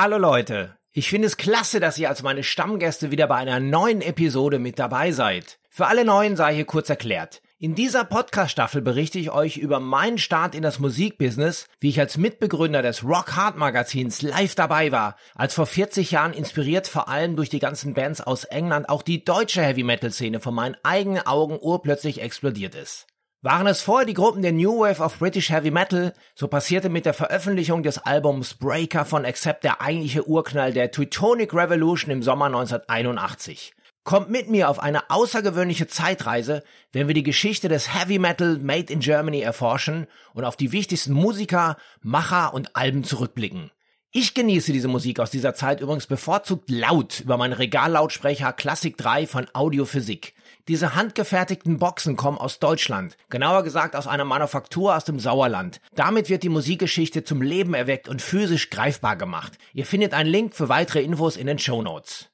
Hallo Leute, ich finde es klasse, dass ihr als meine Stammgäste wieder bei einer neuen Episode mit dabei seid. Für alle Neuen sei hier kurz erklärt. In dieser Podcast-Staffel berichte ich euch über meinen Start in das Musikbusiness, wie ich als Mitbegründer des Rock Hard Magazins live dabei war, als vor 40 Jahren inspiriert vor allem durch die ganzen Bands aus England auch die deutsche Heavy Metal Szene von meinen eigenen Augen urplötzlich explodiert ist. Waren es vorher die Gruppen der New Wave of British Heavy Metal, so passierte mit der Veröffentlichung des Albums Breaker von Accept der eigentliche Urknall der Teutonic Revolution im Sommer 1981. Kommt mit mir auf eine außergewöhnliche Zeitreise, wenn wir die Geschichte des Heavy Metal Made in Germany erforschen und auf die wichtigsten Musiker, Macher und Alben zurückblicken. Ich genieße diese Musik aus dieser Zeit übrigens bevorzugt laut über meinen Regallautsprecher Classic 3 von Audiophysik. Diese handgefertigten Boxen kommen aus Deutschland, genauer gesagt aus einer Manufaktur aus dem Sauerland. Damit wird die Musikgeschichte zum Leben erweckt und physisch greifbar gemacht. Ihr findet einen Link für weitere Infos in den Show Notes.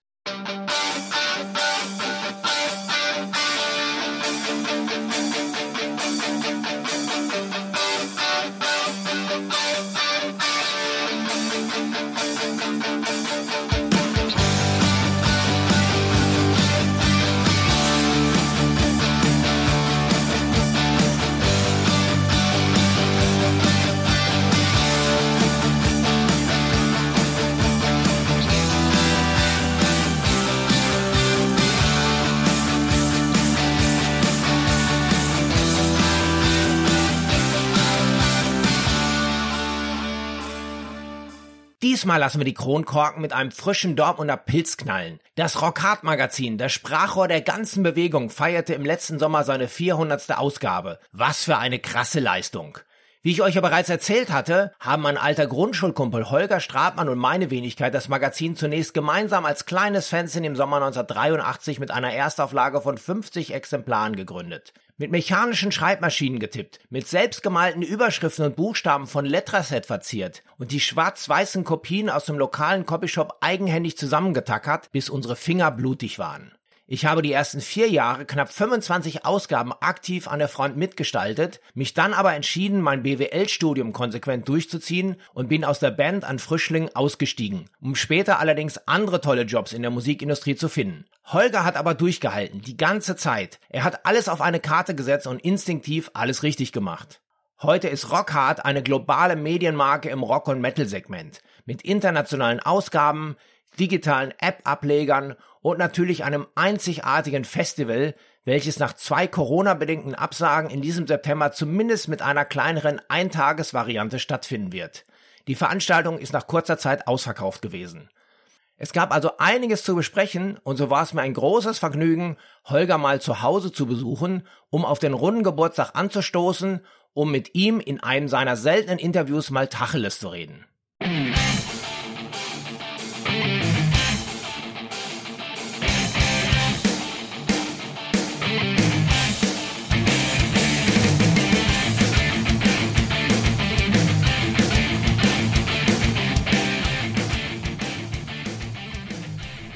Diesmal lassen wir die Kronkorken mit einem frischen Dortmunder Pilz knallen. Das Rockhard Magazin, das Sprachrohr der ganzen Bewegung, feierte im letzten Sommer seine 400. Ausgabe. Was für eine krasse Leistung. Wie ich euch ja bereits erzählt hatte, haben mein alter Grundschulkumpel Holger Stratmann und meine Wenigkeit das Magazin zunächst gemeinsam als kleines Fanzine im Sommer 1983 mit einer Erstauflage von 50 Exemplaren gegründet mit mechanischen Schreibmaschinen getippt, mit selbstgemalten Überschriften und Buchstaben von Letraset verziert und die schwarz-weißen Kopien aus dem lokalen Copyshop eigenhändig zusammengetackert, bis unsere Finger blutig waren. Ich habe die ersten vier Jahre knapp 25 Ausgaben aktiv an der Front mitgestaltet, mich dann aber entschieden, mein BWL-Studium konsequent durchzuziehen und bin aus der Band an Frischling ausgestiegen, um später allerdings andere tolle Jobs in der Musikindustrie zu finden. Holger hat aber durchgehalten, die ganze Zeit. Er hat alles auf eine Karte gesetzt und instinktiv alles richtig gemacht. Heute ist Rockhard eine globale Medienmarke im Rock- und Metal-Segment mit internationalen Ausgaben, digitalen App-Ablegern und natürlich einem einzigartigen Festival, welches nach zwei Corona-bedingten Absagen in diesem September zumindest mit einer kleineren Eintagesvariante stattfinden wird. Die Veranstaltung ist nach kurzer Zeit ausverkauft gewesen. Es gab also einiges zu besprechen und so war es mir ein großes Vergnügen, Holger mal zu Hause zu besuchen, um auf den runden Geburtstag anzustoßen, um mit ihm in einem seiner seltenen Interviews mal Tacheles zu reden.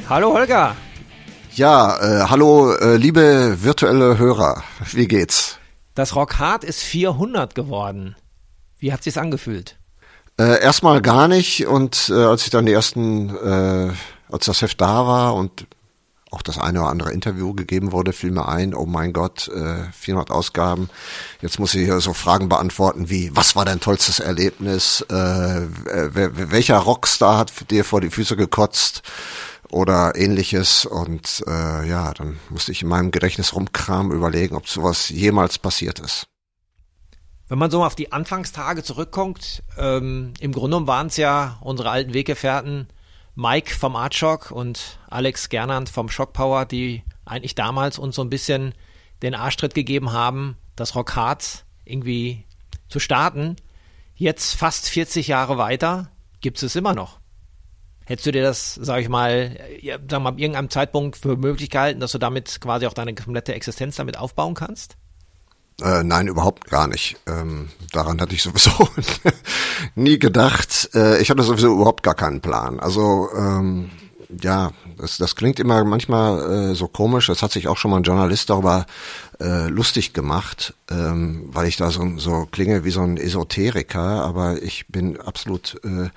Hallo Holger. Ja, äh, hallo äh, liebe virtuelle Hörer. Wie geht's? Das Rock Hard ist 400 geworden. Wie hat sich's angefühlt? Äh, erstmal gar nicht und äh, als ich dann die ersten, äh, als das Heft da war und auch das eine oder andere Interview gegeben wurde, fiel mir ein, oh mein Gott, äh, 400 Ausgaben. Jetzt muss ich hier so Fragen beantworten wie, was war dein tollstes Erlebnis? Äh, welcher Rockstar hat dir vor die Füße gekotzt? Oder ähnliches. Und äh, ja, dann musste ich in meinem Gedächtnis rumkramen, überlegen, ob sowas jemals passiert ist. Wenn man so auf die Anfangstage zurückkommt, ähm, im Grunde genommen waren es ja unsere alten Weggefährten Mike vom Artshock und Alex Gernand vom Shock Power, die eigentlich damals uns so ein bisschen den Arschtritt gegeben haben, das Rock Hard irgendwie zu starten. Jetzt fast 40 Jahre weiter gibt es immer noch. Hättest du dir das, sag ich mal, ja, sag mal, ab irgendeinem Zeitpunkt für möglich gehalten, dass du damit quasi auch deine komplette Existenz damit aufbauen kannst? Äh, nein, überhaupt gar nicht. Ähm, daran hatte ich sowieso nie gedacht. Äh, ich hatte sowieso überhaupt gar keinen Plan. Also ähm, ja, das, das klingt immer manchmal äh, so komisch. Das hat sich auch schon mal ein Journalist darüber äh, lustig gemacht, ähm, weil ich da so, so klinge wie so ein Esoteriker. Aber ich bin absolut äh,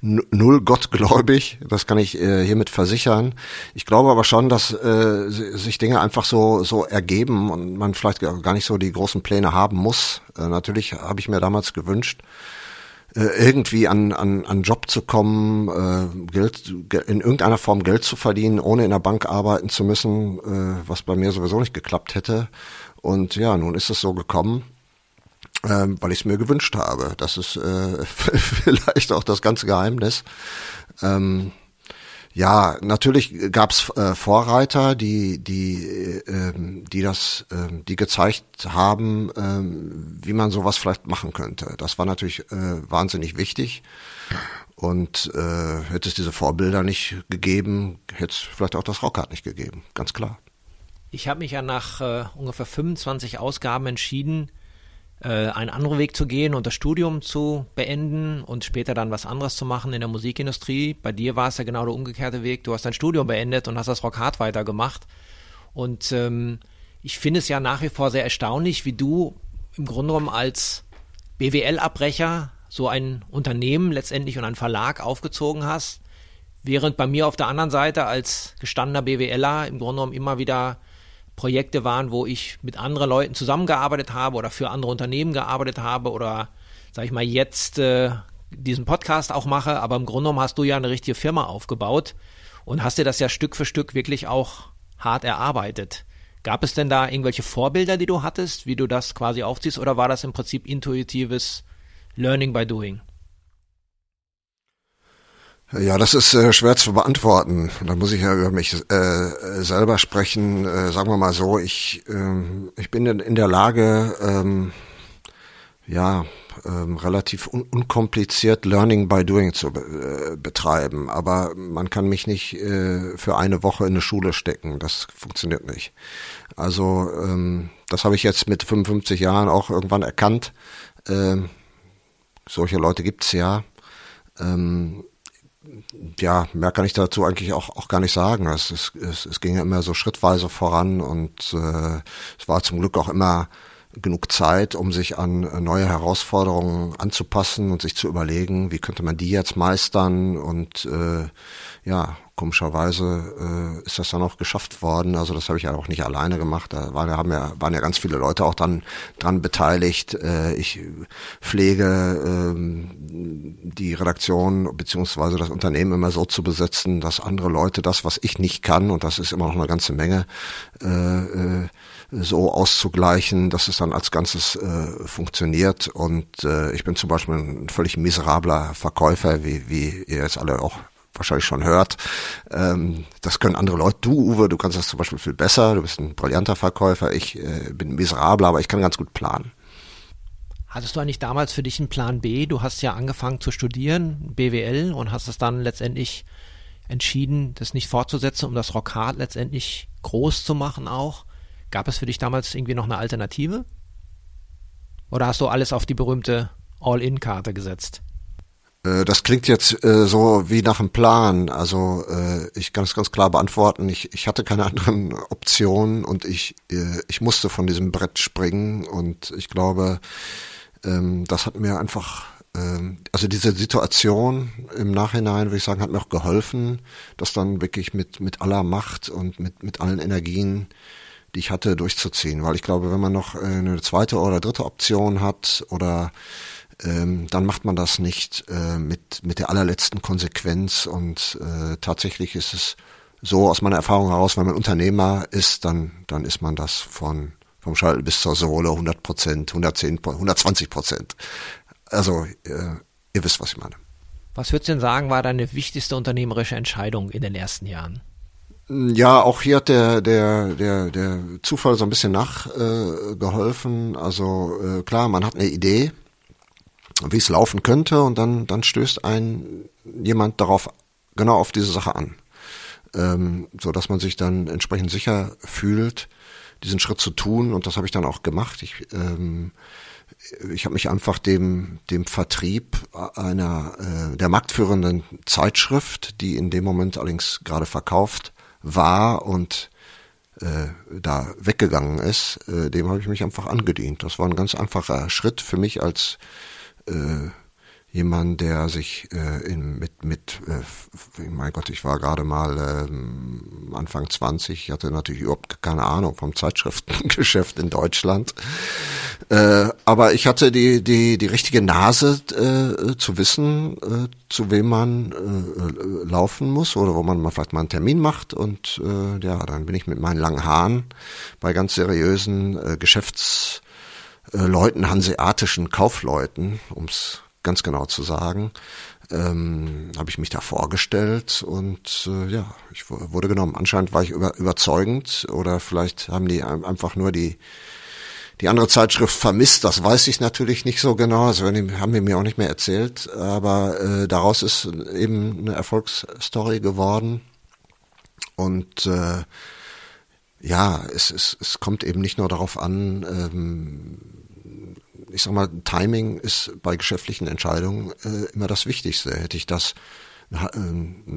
null gottgläubig. Das kann ich äh, hiermit versichern. Ich glaube aber schon, dass äh, sich Dinge einfach so so ergeben und man vielleicht gar nicht so die großen Pläne haben muss. Äh, natürlich habe ich mir damals gewünscht irgendwie an, an, an Job zu kommen, äh, Geld, in irgendeiner Form Geld zu verdienen, ohne in der Bank arbeiten zu müssen, äh, was bei mir sowieso nicht geklappt hätte. Und ja, nun ist es so gekommen, äh, weil ich es mir gewünscht habe. Das ist äh, vielleicht auch das ganze Geheimnis. Ähm, ja, natürlich gab's äh, Vorreiter, die die äh, die das, äh, die gezeigt haben, äh, wie man sowas vielleicht machen könnte. Das war natürlich äh, wahnsinnig wichtig. Und äh, hätte es diese Vorbilder nicht gegeben, hätte es vielleicht auch das Rockhard nicht gegeben, ganz klar. Ich habe mich ja nach äh, ungefähr 25 Ausgaben entschieden, einen anderen Weg zu gehen und das Studium zu beenden und später dann was anderes zu machen in der Musikindustrie. Bei dir war es ja genau der umgekehrte Weg. Du hast dein Studium beendet und hast das Rock Hard weitergemacht. Und ähm, ich finde es ja nach wie vor sehr erstaunlich, wie du im Grunde genommen als BWL-Abbrecher so ein Unternehmen letztendlich und einen Verlag aufgezogen hast, während bei mir auf der anderen Seite als gestandener BWLer im Grunde genommen immer wieder Projekte waren, wo ich mit anderen Leuten zusammengearbeitet habe oder für andere Unternehmen gearbeitet habe oder, sag ich mal, jetzt äh, diesen Podcast auch mache. Aber im Grunde genommen hast du ja eine richtige Firma aufgebaut und hast dir das ja Stück für Stück wirklich auch hart erarbeitet. Gab es denn da irgendwelche Vorbilder, die du hattest, wie du das quasi aufziehst, oder war das im Prinzip intuitives Learning by Doing? Ja, das ist äh, schwer zu beantworten. Da muss ich ja über mich äh, selber sprechen. Äh, sagen wir mal so, ich, äh, ich bin in, in der Lage, ähm, ja, ähm, relativ un unkompliziert Learning by Doing zu be äh, betreiben. Aber man kann mich nicht äh, für eine Woche in eine Schule stecken. Das funktioniert nicht. Also ähm, das habe ich jetzt mit 55 Jahren auch irgendwann erkannt. Ähm, solche Leute gibt's ja. Ähm, ja, mehr kann ich dazu eigentlich auch, auch gar nicht sagen. Es, es, es, es ging ja immer so schrittweise voran und äh, es war zum Glück auch immer genug Zeit, um sich an neue Herausforderungen anzupassen und sich zu überlegen, wie könnte man die jetzt meistern und äh, ja, komischerweise äh, ist das dann auch geschafft worden. Also das habe ich ja auch nicht alleine gemacht. Da waren, haben ja, waren ja ganz viele Leute auch dann dran beteiligt. Äh, ich pflege äh, die Redaktion beziehungsweise das Unternehmen immer so zu besetzen, dass andere Leute das, was ich nicht kann, und das ist immer noch eine ganze Menge, äh, äh, so auszugleichen, dass es dann als Ganzes äh, funktioniert. Und äh, ich bin zum Beispiel ein völlig miserabler Verkäufer, wie, wie ihr jetzt alle auch wahrscheinlich schon hört. Ähm, das können andere Leute. Du, Uwe, du kannst das zum Beispiel viel besser. Du bist ein brillanter Verkäufer. Ich äh, bin miserabel, aber ich kann ganz gut planen. Hattest du eigentlich damals für dich einen Plan B? Du hast ja angefangen zu studieren, BWL, und hast es dann letztendlich entschieden, das nicht fortzusetzen, um das Rockhard letztendlich groß zu machen auch. Gab es für dich damals irgendwie noch eine Alternative? Oder hast du alles auf die berühmte All-In-Karte gesetzt? Äh, das klingt jetzt äh, so wie nach einem Plan. Also äh, ich kann es ganz klar beantworten. Ich, ich hatte keine anderen Optionen und ich, äh, ich musste von diesem Brett springen. Und ich glaube, ähm, das hat mir einfach, ähm, also diese Situation im Nachhinein, würde ich sagen, hat mir auch geholfen, das dann wirklich mit, mit aller Macht und mit, mit allen Energien die ich hatte, durchzuziehen. Weil ich glaube, wenn man noch äh, eine zweite oder dritte Option hat oder ähm, dann macht man das nicht äh, mit, mit der allerletzten Konsequenz. Und äh, tatsächlich ist es so aus meiner Erfahrung heraus, wenn man Unternehmer ist, dann, dann ist man das von vom Schalten bis zur Sohle 100 Prozent, 110, 120 Prozent. Also äh, ihr wisst, was ich meine. Was würdest du denn sagen, war deine wichtigste unternehmerische Entscheidung in den ersten Jahren? Ja, auch hier hat der, der, der, der Zufall so ein bisschen nachgeholfen. Äh, also äh, klar, man hat eine Idee, wie es laufen könnte und dann, dann stößt ein jemand darauf, genau auf diese Sache an. Ähm, so dass man sich dann entsprechend sicher fühlt, diesen Schritt zu tun und das habe ich dann auch gemacht. Ich ähm, ich habe mich einfach dem dem Vertrieb einer äh, der marktführenden Zeitschrift, die in dem Moment allerdings gerade verkauft war und äh, da weggegangen ist, äh, dem habe ich mich einfach angedient. Das war ein ganz einfacher Schritt für mich als äh, jemand, der sich äh, in, mit, mit äh, mein Gott, ich war gerade mal äh, Anfang 20, ich hatte natürlich überhaupt keine Ahnung vom Zeitschriftengeschäft in Deutschland. Äh, aber ich hatte die, die, die richtige Nase äh, zu wissen, äh, zu wem man äh, laufen muss oder wo man mal vielleicht mal einen Termin macht. Und äh, ja, dann bin ich mit meinen langen Haaren bei ganz seriösen äh, Geschäftsleuten, hanseatischen Kaufleuten, ums ganz genau zu sagen, ähm, habe ich mich da vorgestellt und äh, ja, ich wurde genommen. Anscheinend war ich über, überzeugend oder vielleicht haben die einfach nur die die andere Zeitschrift vermisst, das weiß ich natürlich nicht so genau, also haben die mir auch nicht mehr erzählt, aber äh, daraus ist eben eine Erfolgsstory geworden und äh, ja, es, es, es kommt eben nicht nur darauf an, ähm, ich sag mal, Timing ist bei geschäftlichen Entscheidungen äh, immer das Wichtigste. Hätte ich das äh,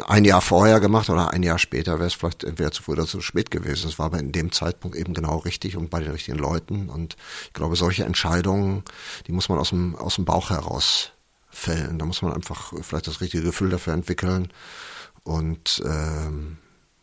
ein Jahr vorher gemacht oder ein Jahr später, wäre es vielleicht entweder zu früh oder zu spät gewesen. Es war aber in dem Zeitpunkt eben genau richtig und bei den richtigen Leuten. Und ich glaube, solche Entscheidungen, die muss man aus dem, aus dem Bauch heraus fällen. Da muss man einfach vielleicht das richtige Gefühl dafür entwickeln. Und ähm,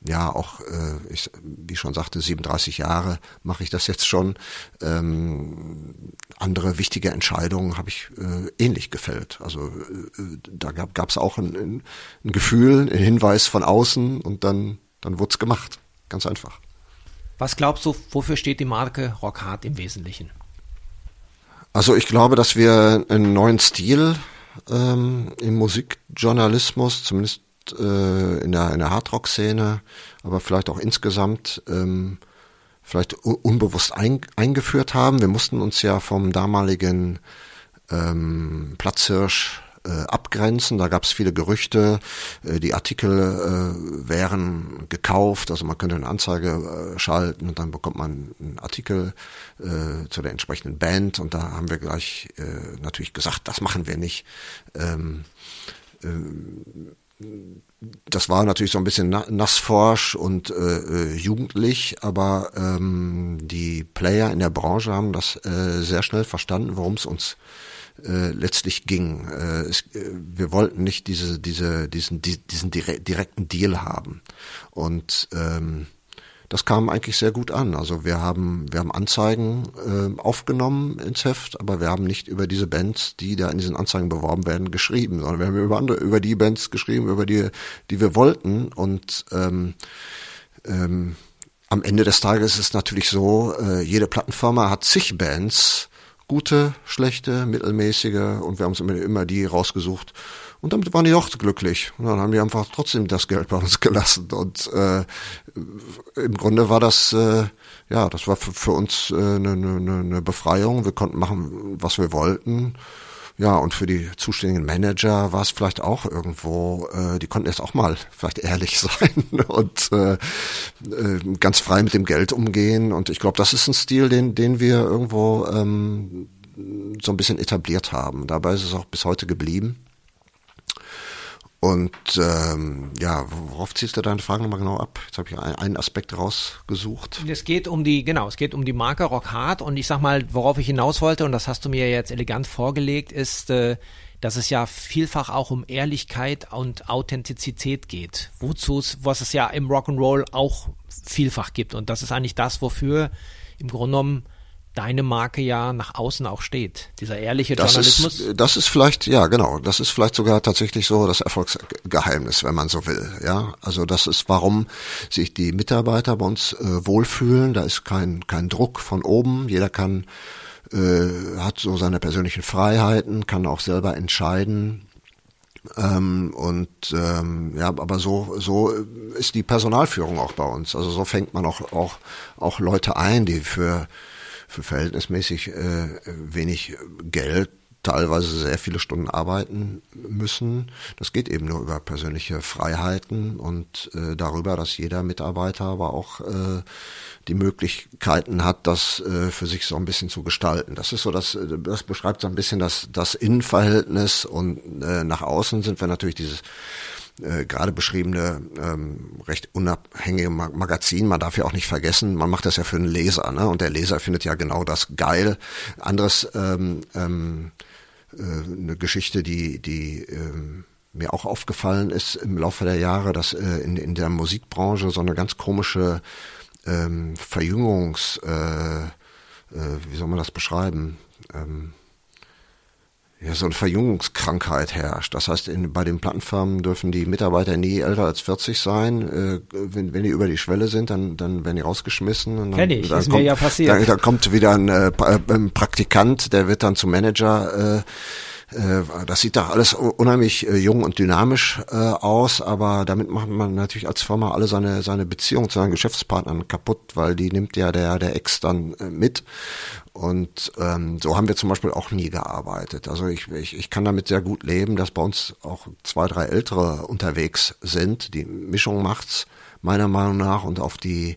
ja, auch, äh, ich, wie schon sagte, 37 Jahre mache ich das jetzt schon. Ähm, andere wichtige Entscheidungen habe ich äh, ähnlich gefällt. Also äh, da gab es auch ein, ein Gefühl, ein Hinweis von außen und dann, dann wurde es gemacht. Ganz einfach. Was glaubst du, wofür steht die Marke Rockhard im Wesentlichen? Also ich glaube, dass wir einen neuen Stil ähm, im Musikjournalismus, zumindest äh, in der, in der Hardrock-Szene, aber vielleicht auch insgesamt ähm, vielleicht unbewusst ein, eingeführt haben. Wir mussten uns ja vom damaligen ähm, Platzhirsch äh, abgrenzen. Da gab es viele Gerüchte, äh, die Artikel äh, wären gekauft, also man könnte eine Anzeige äh, schalten und dann bekommt man einen Artikel äh, zu der entsprechenden Band und da haben wir gleich äh, natürlich gesagt, das machen wir nicht. Ähm, äh, das war natürlich so ein bisschen nassforsch und äh, äh, jugendlich, aber ähm, die Player in der Branche haben das äh, sehr schnell verstanden, worum es uns äh, letztlich ging. Äh, es, äh, wir wollten nicht diese, diese, diesen, diesen direkten Deal haben. Und ähm, das kam eigentlich sehr gut an. Also wir haben, wir haben Anzeigen äh, aufgenommen ins Heft, aber wir haben nicht über diese Bands, die da in diesen Anzeigen beworben werden, geschrieben, sondern wir haben über andere, über die Bands geschrieben, über die, die wir wollten. Und ähm, ähm, am Ende des Tages ist es natürlich so, äh, jede Plattenfirma hat zig Bands, gute, schlechte, mittelmäßige, und wir haben uns immer, immer die rausgesucht, und damit waren die auch glücklich. Und dann haben die einfach trotzdem das Geld bei uns gelassen. Und äh, im Grunde war das, äh, ja, das war für, für uns äh, eine, eine, eine Befreiung. Wir konnten machen, was wir wollten. Ja, und für die zuständigen Manager war es vielleicht auch irgendwo, äh, die konnten jetzt auch mal vielleicht ehrlich sein und äh, äh, ganz frei mit dem Geld umgehen. Und ich glaube, das ist ein Stil, den, den wir irgendwo ähm, so ein bisschen etabliert haben. Dabei ist es auch bis heute geblieben. Und ähm, ja, worauf ziehst du deine Frage nochmal genau ab? Jetzt habe ich einen Aspekt rausgesucht. Es geht um die, genau, es geht um die Marke Rock Hard und ich sag mal, worauf ich hinaus wollte, und das hast du mir jetzt elegant vorgelegt, ist, äh, dass es ja vielfach auch um Ehrlichkeit und Authentizität geht. Wozu es, was es ja im Rock'n'Roll auch vielfach gibt. Und das ist eigentlich das, wofür im Grunde genommen deine Marke ja nach außen auch steht. Dieser ehrliche das Journalismus. Ist, das ist vielleicht, ja genau, das ist vielleicht sogar tatsächlich so das Erfolgsgeheimnis, wenn man so will. Ja, also das ist, warum sich die Mitarbeiter bei uns äh, wohlfühlen. Da ist kein kein Druck von oben. Jeder kann äh, hat so seine persönlichen Freiheiten, kann auch selber entscheiden. Ähm, und ähm, ja, aber so so ist die Personalführung auch bei uns. Also so fängt man auch auch auch Leute ein, die für für verhältnismäßig äh, wenig Geld teilweise sehr viele Stunden arbeiten müssen. Das geht eben nur über persönliche Freiheiten und äh, darüber, dass jeder Mitarbeiter aber auch äh, die Möglichkeiten hat, das äh, für sich so ein bisschen zu gestalten. Das ist so, das, das beschreibt so ein bisschen das, das Innenverhältnis und äh, nach außen sind wir natürlich dieses äh, gerade beschriebene ähm, recht unabhängige Magazin. Man darf ja auch nicht vergessen, man macht das ja für einen Leser, ne? Und der Leser findet ja genau das geil. Anderes ähm, ähm, äh, eine Geschichte, die die ähm, mir auch aufgefallen ist im Laufe der Jahre, dass äh, in, in der Musikbranche so eine ganz komische ähm, Verjüngungs, äh, äh, wie soll man das beschreiben? Ähm, ja, so eine Verjüngungskrankheit herrscht. Das heißt, in, bei den Plattenfirmen dürfen die Mitarbeiter nie älter als 40 sein. Äh, wenn, wenn die über die Schwelle sind, dann, dann werden die rausgeschmissen. Und dann, Kenn ich, dann ist kommt, mir ja passiert. Dann, dann kommt wieder ein, äh, ein Praktikant, der wird dann zum Manager. Äh, äh, das sieht doch alles unheimlich äh, jung und dynamisch äh, aus, aber damit macht man natürlich als Firma alle seine seine Beziehung zu seinen Geschäftspartnern kaputt, weil die nimmt ja der der Ex dann mit und ähm, so haben wir zum Beispiel auch nie gearbeitet. Also ich, ich, ich kann damit sehr gut leben, dass bei uns auch zwei, drei Ältere unterwegs sind. Die Mischung macht's meiner Meinung nach und auf die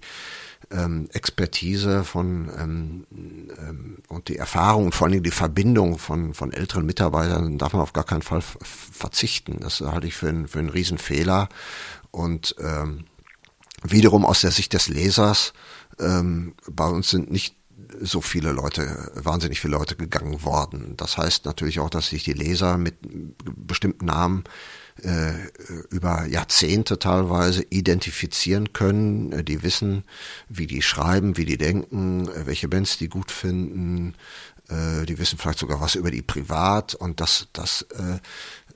ähm, Expertise von ähm, ähm, und die Erfahrung und vor allen Dingen die Verbindung von, von älteren Mitarbeitern darf man auf gar keinen Fall verzichten. Das halte ich für, ein, für einen Riesenfehler. Und ähm, wiederum aus der Sicht des Lesers, ähm, bei uns sind nicht so viele Leute, wahnsinnig viele Leute gegangen worden. Das heißt natürlich auch, dass sich die Leser mit bestimmten Namen äh, über Jahrzehnte teilweise identifizieren können. Äh, die wissen, wie die schreiben, wie die denken, äh, welche Bands die gut finden. Äh, die wissen vielleicht sogar was über die privat und das, das äh,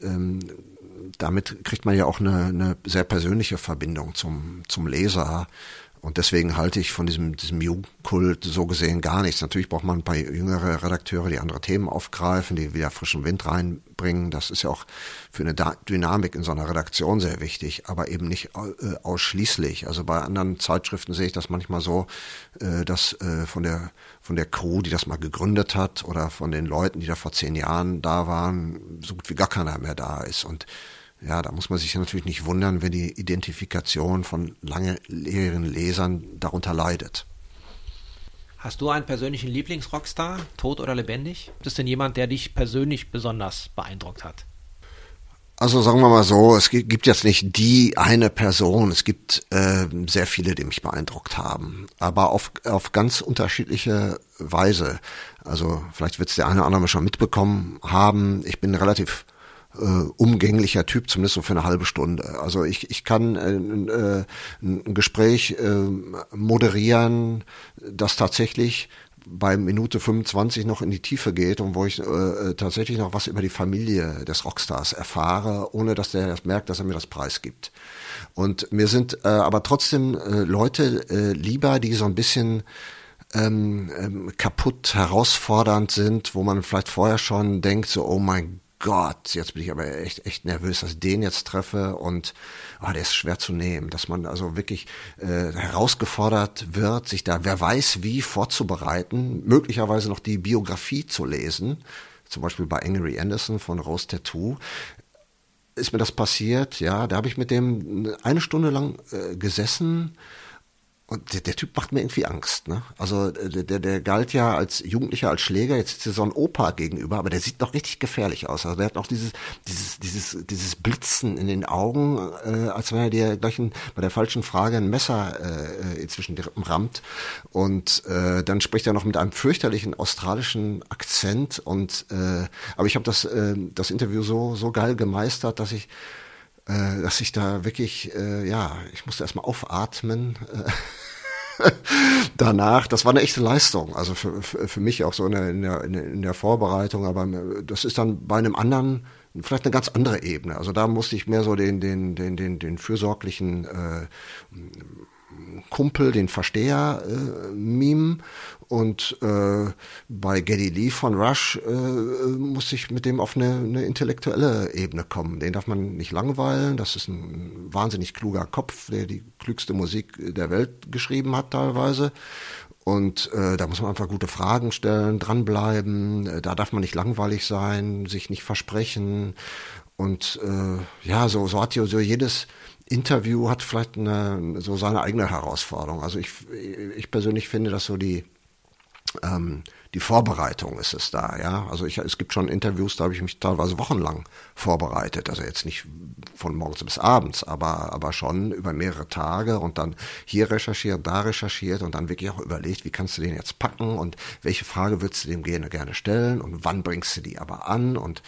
ähm, damit kriegt man ja auch eine, eine sehr persönliche Verbindung zum, zum Leser. Und deswegen halte ich von diesem, diesem Jugendkult so gesehen gar nichts. Natürlich braucht man ein paar jüngere Redakteure, die andere Themen aufgreifen, die wieder frischen Wind reinbringen. Das ist ja auch für eine Dynamik in so einer Redaktion sehr wichtig, aber eben nicht äh, ausschließlich. Also bei anderen Zeitschriften sehe ich das manchmal so, äh, dass äh, von der von der Crew, die das mal gegründet hat, oder von den Leuten, die da vor zehn Jahren da waren, so gut wie gar keiner mehr da ist. Und ja, da muss man sich natürlich nicht wundern, wenn die Identifikation von langjährigen Lesern darunter leidet. Hast du einen persönlichen Lieblingsrockstar, tot oder lebendig? Gibt es denn jemand, der dich persönlich besonders beeindruckt hat? Also sagen wir mal so, es gibt jetzt nicht die eine Person, es gibt äh, sehr viele, die mich beeindruckt haben, aber auf, auf ganz unterschiedliche Weise. Also vielleicht wird es der eine oder andere schon mitbekommen haben. Ich bin relativ äh, umgänglicher Typ, zumindest so für eine halbe Stunde. Also ich, ich kann äh, äh, ein Gespräch äh, moderieren, das tatsächlich bei Minute 25 noch in die Tiefe geht und wo ich äh, tatsächlich noch was über die Familie des Rockstars erfahre, ohne dass der das merkt, dass er mir das Preis gibt. Und mir sind äh, aber trotzdem äh, Leute äh, lieber, die so ein bisschen ähm, ähm, kaputt, herausfordernd sind, wo man vielleicht vorher schon denkt, so, oh mein Gott, jetzt bin ich aber echt, echt nervös, dass ich den jetzt treffe und oh, der ist schwer zu nehmen, dass man also wirklich äh, herausgefordert wird, sich da, wer weiß wie vorzubereiten, möglicherweise noch die Biografie zu lesen, zum Beispiel bei Angry Anderson von Rose Tattoo, ist mir das passiert, ja, da habe ich mit dem eine Stunde lang äh, gesessen, und der, der Typ macht mir irgendwie Angst. Ne? Also der, der, galt ja als Jugendlicher, als Schläger, jetzt ist er so ein Opa gegenüber, aber der sieht noch richtig gefährlich aus. Also der hat noch dieses, dieses, dieses, dieses Blitzen in den Augen, äh, als wenn er dir gleich ein, bei der falschen Frage ein Messer äh, inzwischen rammt. Und äh, dann spricht er noch mit einem fürchterlichen australischen Akzent. Und äh, aber ich habe das, äh, das Interview so, so geil gemeistert, dass ich äh, dass ich da wirklich, äh, ja, ich musste erstmal aufatmen. Äh, danach, das war eine echte Leistung, also für, für, für mich auch so in der, in, der, in der Vorbereitung, aber das ist dann bei einem anderen vielleicht eine ganz andere Ebene. Also da musste ich mehr so den, den, den, den, den fürsorglichen äh, Kumpel, den Versteher äh, mimen und äh, bei Geddy Lee von Rush äh, muss ich mit dem auf eine, eine intellektuelle Ebene kommen. Den darf man nicht langweilen. Das ist ein wahnsinnig kluger Kopf, der die klügste Musik der Welt geschrieben hat teilweise. Und äh, da muss man einfach gute Fragen stellen, dranbleiben. Äh, da darf man nicht langweilig sein, sich nicht versprechen. Und äh, ja, so, so hat so jedes Interview hat vielleicht eine, so seine eigene Herausforderung. Also ich, ich persönlich finde, dass so die ähm, die Vorbereitung ist es da, ja. Also ich, es gibt schon Interviews, da habe ich mich teilweise wochenlang vorbereitet. Also jetzt nicht von morgens bis abends, aber, aber schon über mehrere Tage und dann hier recherchiert, da recherchiert und dann wirklich auch überlegt, wie kannst du den jetzt packen und welche Frage würdest du dem gerne, gerne stellen und wann bringst du die aber an und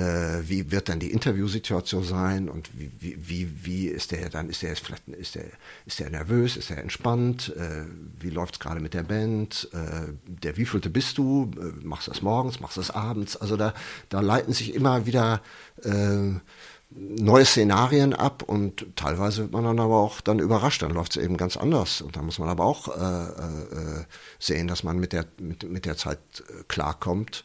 wie wird dann die Interviewsituation sein und wie, wie, wie, ist der dann, ist der jetzt vielleicht, ist der, ist der nervös, ist er entspannt, äh, wie läuft es gerade mit der Band, äh, der wievielte bist du, äh, machst du das morgens, machst du das abends, also da, da leiten sich immer wieder äh, neue Szenarien ab und teilweise wird man dann aber auch dann überrascht, dann läuft es eben ganz anders. Und da muss man aber auch äh, äh, sehen, dass man mit der, mit, mit der Zeit äh, klarkommt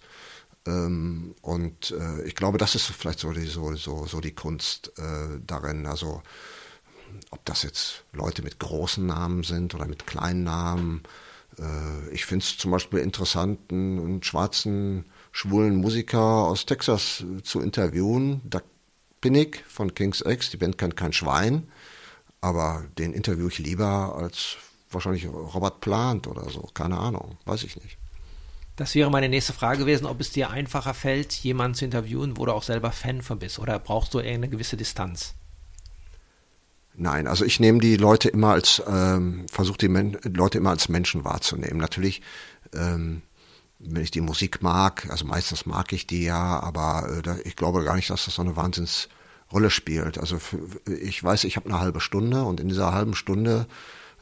ähm, und äh, ich glaube, das ist vielleicht so die, so, so, so die Kunst äh, darin. Also ob das jetzt Leute mit großen Namen sind oder mit kleinen Namen. Äh, ich finde es zum Beispiel interessant, einen, schwarzen, schwulen Musiker aus Texas zu interviewen. Da bin ich von King's X. Die Band kennt kein Schwein, aber den interviewe ich lieber als wahrscheinlich Robert Plant oder so. Keine Ahnung, weiß ich nicht. Das wäre meine nächste Frage gewesen, ob es dir einfacher fällt, jemanden zu interviewen, wo du auch selber Fan von bist, oder brauchst du eine gewisse Distanz? Nein, also ich nehme die Leute immer als, ähm, versuche die Men Leute immer als Menschen wahrzunehmen. Natürlich, ähm, wenn ich die Musik mag, also meistens mag ich die ja, aber äh, ich glaube gar nicht, dass das so eine Wahnsinnsrolle spielt. Also für, ich weiß, ich habe eine halbe Stunde und in dieser halben Stunde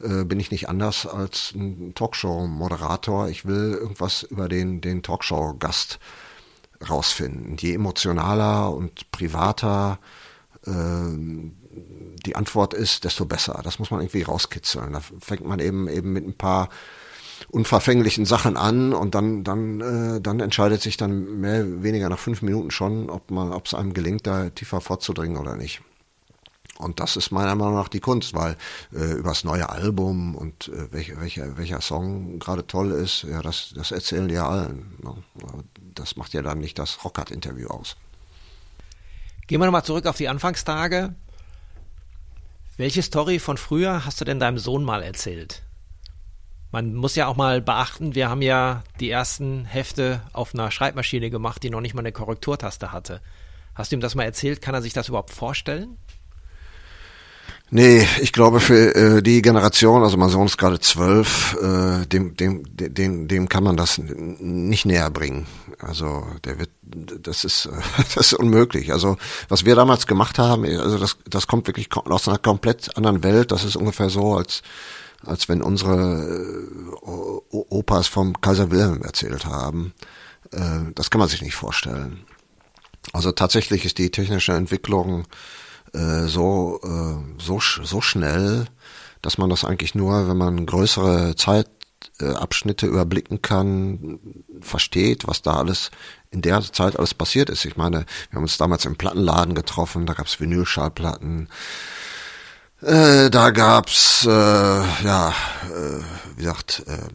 äh, bin ich nicht anders als ein Talkshow-Moderator. Ich will irgendwas über den, den Talkshow-Gast rausfinden. Je emotionaler und privater äh, die Antwort ist, desto besser. Das muss man irgendwie rauskitzeln. Da fängt man eben eben mit ein paar unverfänglichen Sachen an und dann dann äh, dann entscheidet sich dann mehr weniger nach fünf Minuten schon, ob es einem gelingt, da tiefer vorzudringen oder nicht. Und das ist meiner Meinung nach die Kunst, weil äh, über das neue Album und äh, welcher, welcher, welcher Song gerade toll ist, ja, das, das erzählen ja allen. Ne? Das macht ja dann nicht das Rockart-Interview aus. Gehen wir nochmal zurück auf die Anfangstage. Welche Story von früher hast du denn deinem Sohn mal erzählt? Man muss ja auch mal beachten, wir haben ja die ersten Hefte auf einer Schreibmaschine gemacht, die noch nicht mal eine Korrekturtaste hatte. Hast du ihm das mal erzählt? Kann er sich das überhaupt vorstellen? Nee, ich glaube für äh, die Generation, also mein Sohn ist gerade zwölf, äh, dem, dem, dem, dem kann man das nicht näher bringen. Also der wird, das ist, das ist unmöglich. Also was wir damals gemacht haben, also das, das kommt wirklich aus einer komplett anderen Welt. Das ist ungefähr so, als als wenn unsere äh, Opas vom Kaiser Wilhelm erzählt haben. Äh, das kann man sich nicht vorstellen. Also tatsächlich ist die technische Entwicklung äh, so, äh, so, so schnell, dass man das eigentlich nur, wenn man größere Zeitabschnitte überblicken kann, versteht, was da alles in der Zeit alles passiert ist. Ich meine, wir haben uns damals im Plattenladen getroffen, da gab's Vinylschallplatten, äh, da gab's äh, ja, äh, wie gesagt, äh,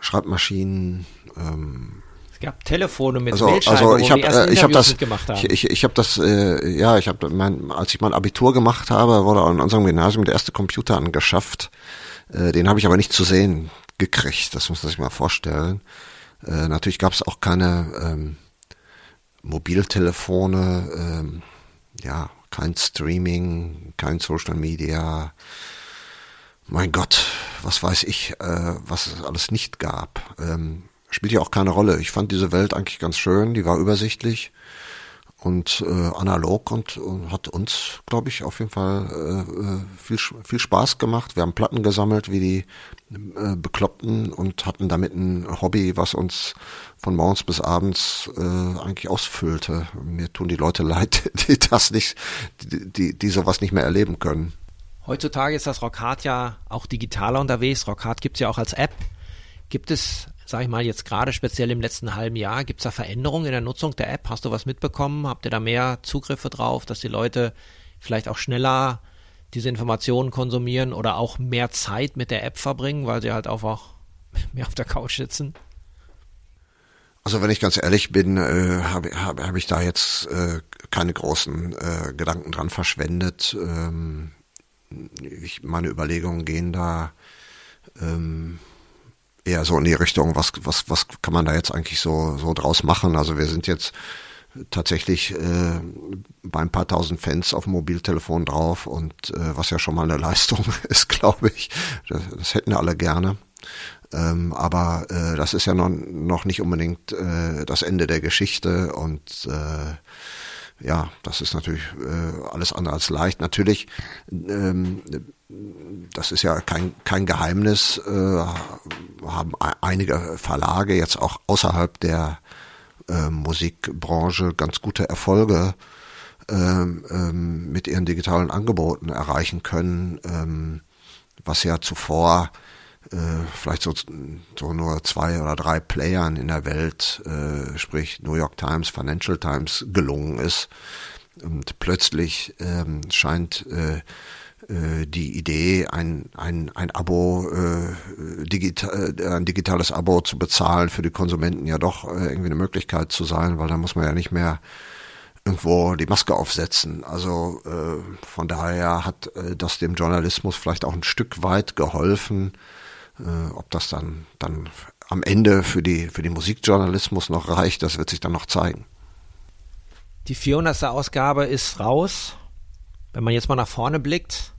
Schreibmaschinen, ähm, es gab Telefone mit also, also ich habe äh, ich habe das ich, ich, ich habe das äh, ja ich habe mein als ich mein Abitur gemacht habe wurde an unserem Gymnasium der erste Computer angeschafft. Äh, den habe ich aber nicht zu sehen gekriegt das muss man sich mal vorstellen. Äh, natürlich gab es auch keine ähm, Mobiltelefone ähm, ja kein Streaming kein Social Media. Mein Gott was weiß ich äh, was es alles nicht gab. Ähm, spielt ja auch keine Rolle. Ich fand diese Welt eigentlich ganz schön, die war übersichtlich und äh, analog und, und hat uns, glaube ich, auf jeden Fall äh, äh, viel, viel Spaß gemacht. Wir haben Platten gesammelt wie die äh, Bekloppten und hatten damit ein Hobby, was uns von morgens bis abends äh, eigentlich ausfüllte. Mir tun die Leute leid, die das nicht, die, die, die sowas nicht mehr erleben können. Heutzutage ist das Rockhard ja auch digitaler unterwegs. Rockhard gibt's ja auch als App. Gibt es, sage ich mal, jetzt gerade speziell im letzten halben Jahr, gibt's da Veränderungen in der Nutzung der App? Hast du was mitbekommen? Habt ihr da mehr Zugriffe drauf, dass die Leute vielleicht auch schneller diese Informationen konsumieren oder auch mehr Zeit mit der App verbringen, weil sie halt auch, auch mehr auf der Couch sitzen? Also wenn ich ganz ehrlich bin, äh, habe hab, hab ich da jetzt äh, keine großen äh, Gedanken dran verschwendet. Ähm, ich, meine Überlegungen gehen da ähm, eher so in die Richtung, was, was, was kann man da jetzt eigentlich so, so draus machen? Also wir sind jetzt tatsächlich äh, bei ein paar tausend Fans auf dem Mobiltelefon drauf und äh, was ja schon mal eine Leistung ist, glaube ich. Das, das hätten alle gerne. Ähm, aber äh, das ist ja noch, noch nicht unbedingt äh, das Ende der Geschichte und äh, ja, das ist natürlich äh, alles andere als leicht. Natürlich, ähm, das ist ja kein, kein Geheimnis, äh, haben einige Verlage jetzt auch außerhalb der äh, Musikbranche ganz gute Erfolge ähm, ähm, mit ihren digitalen Angeboten erreichen können, ähm, was ja zuvor äh, vielleicht so, so nur zwei oder drei Playern in der Welt, äh, sprich New York Times, Financial Times, gelungen ist. Und plötzlich ähm, scheint äh, die Idee, ein, ein, ein Abo, äh, digital, äh, ein digitales Abo zu bezahlen für die Konsumenten ja doch äh, irgendwie eine Möglichkeit zu sein, weil da muss man ja nicht mehr irgendwo die Maske aufsetzen. Also äh, von daher hat äh, das dem Journalismus vielleicht auch ein Stück weit geholfen. Äh, ob das dann, dann am Ende für die, für die Musikjournalismus noch reicht, das wird sich dann noch zeigen. Die 400. Ausgabe ist raus. Wenn man jetzt mal nach vorne blickt,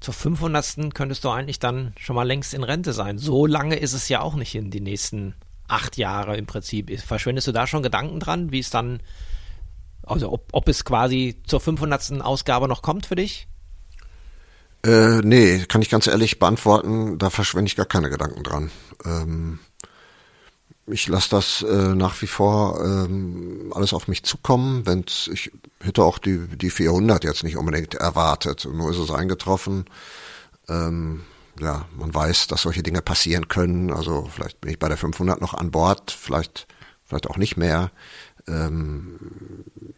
zur 500. könntest du eigentlich dann schon mal längst in Rente sein. So lange ist es ja auch nicht in die nächsten acht Jahre im Prinzip. Verschwendest du da schon Gedanken dran, wie es dann, also ob, ob es quasi zur 500. Ausgabe noch kommt für dich? Äh, nee, kann ich ganz ehrlich beantworten, da verschwende ich gar keine Gedanken dran. Ähm, ich lasse das äh, nach wie vor ähm, alles auf mich zukommen. Wenn's, ich hätte auch die, die 400 jetzt nicht unbedingt erwartet. Nur ist es eingetroffen. Ähm, ja, man weiß, dass solche Dinge passieren können. Also vielleicht bin ich bei der 500 noch an Bord, vielleicht, vielleicht auch nicht mehr. Ähm,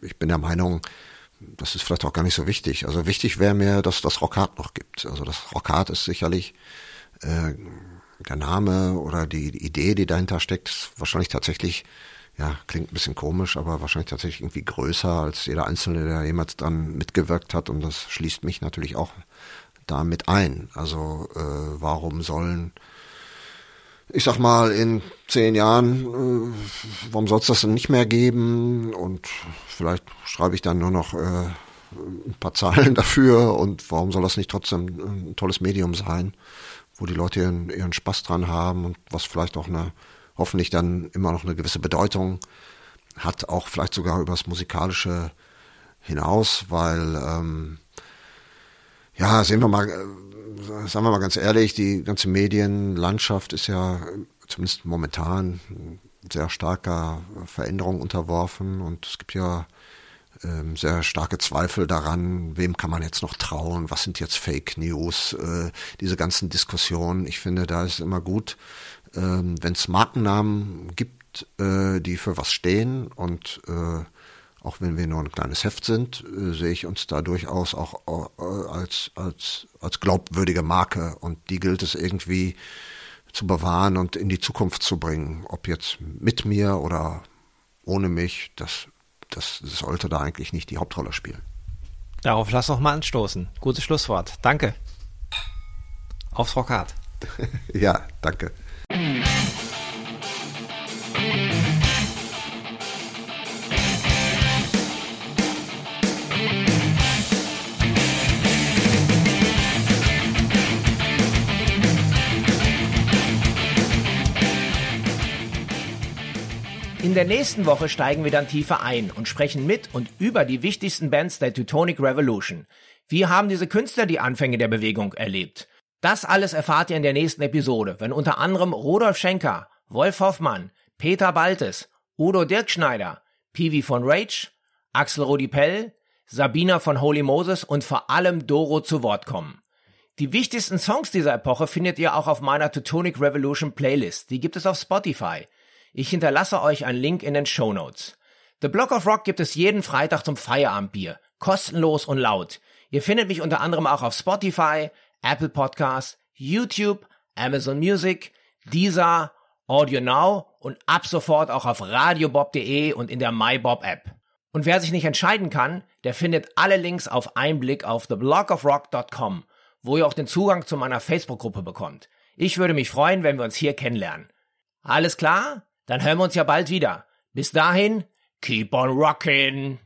ich bin der Meinung, das ist vielleicht auch gar nicht so wichtig. Also wichtig wäre mir, dass das Rockhard noch gibt. Also das Rockhard ist sicherlich äh, der Name oder die, Idee, die dahinter steckt, ist wahrscheinlich tatsächlich, ja, klingt ein bisschen komisch, aber wahrscheinlich tatsächlich irgendwie größer als jeder Einzelne, der jemals dran mitgewirkt hat. Und das schließt mich natürlich auch damit ein. Also äh, warum sollen, ich sag mal, in zehn Jahren, äh, warum soll es das denn nicht mehr geben? Und vielleicht schreibe ich dann nur noch äh, ein paar Zahlen dafür und warum soll das nicht trotzdem ein tolles Medium sein? Wo die Leute ihren, ihren Spaß dran haben und was vielleicht auch eine, hoffentlich dann immer noch eine gewisse Bedeutung hat, auch vielleicht sogar übers Musikalische hinaus, weil ähm, ja, sehen wir mal, äh, sagen wir mal ganz ehrlich, die ganze Medienlandschaft ist ja zumindest momentan sehr starker Veränderung unterworfen und es gibt ja ähm, sehr starke Zweifel daran, wem kann man jetzt noch trauen, was sind jetzt Fake News, äh, diese ganzen Diskussionen. Ich finde, da ist immer gut, ähm, wenn es Markennamen gibt, äh, die für was stehen und äh, auch wenn wir nur ein kleines Heft sind, sehe ich uns da durchaus auch als, als, als glaubwürdige Marke und die gilt es irgendwie zu bewahren und in die Zukunft zu bringen. Ob jetzt mit mir oder ohne mich, das das sollte da eigentlich nicht die Hauptrolle spielen. Darauf lass noch mal anstoßen. Gutes Schlusswort. Danke. Aufs Rockhard. ja, danke. In der nächsten Woche steigen wir dann tiefer ein und sprechen mit und über die wichtigsten Bands der Teutonic Revolution. Wie haben diese Künstler die Anfänge der Bewegung erlebt? Das alles erfahrt ihr in der nächsten Episode, wenn unter anderem Rudolf Schenker, Wolf Hoffmann, Peter Baltes, Udo Dirkschneider, Pivi von Rage, Axel Rudi Pell, Sabina von Holy Moses und vor allem Doro zu Wort kommen. Die wichtigsten Songs dieser Epoche findet ihr auch auf meiner Teutonic Revolution Playlist. Die gibt es auf Spotify. Ich hinterlasse euch einen Link in den Show Notes. The Block of Rock gibt es jeden Freitag zum Feierabendbier. Kostenlos und laut. Ihr findet mich unter anderem auch auf Spotify, Apple Podcasts, YouTube, Amazon Music, Deezer, Audio Now und ab sofort auch auf radiobob.de und in der MyBob App. Und wer sich nicht entscheiden kann, der findet alle Links auf einen Blick auf theblockofrock.com wo ihr auch den Zugang zu meiner Facebook-Gruppe bekommt. Ich würde mich freuen, wenn wir uns hier kennenlernen. Alles klar? Dann hören wir uns ja bald wieder. Bis dahin, keep on rockin'!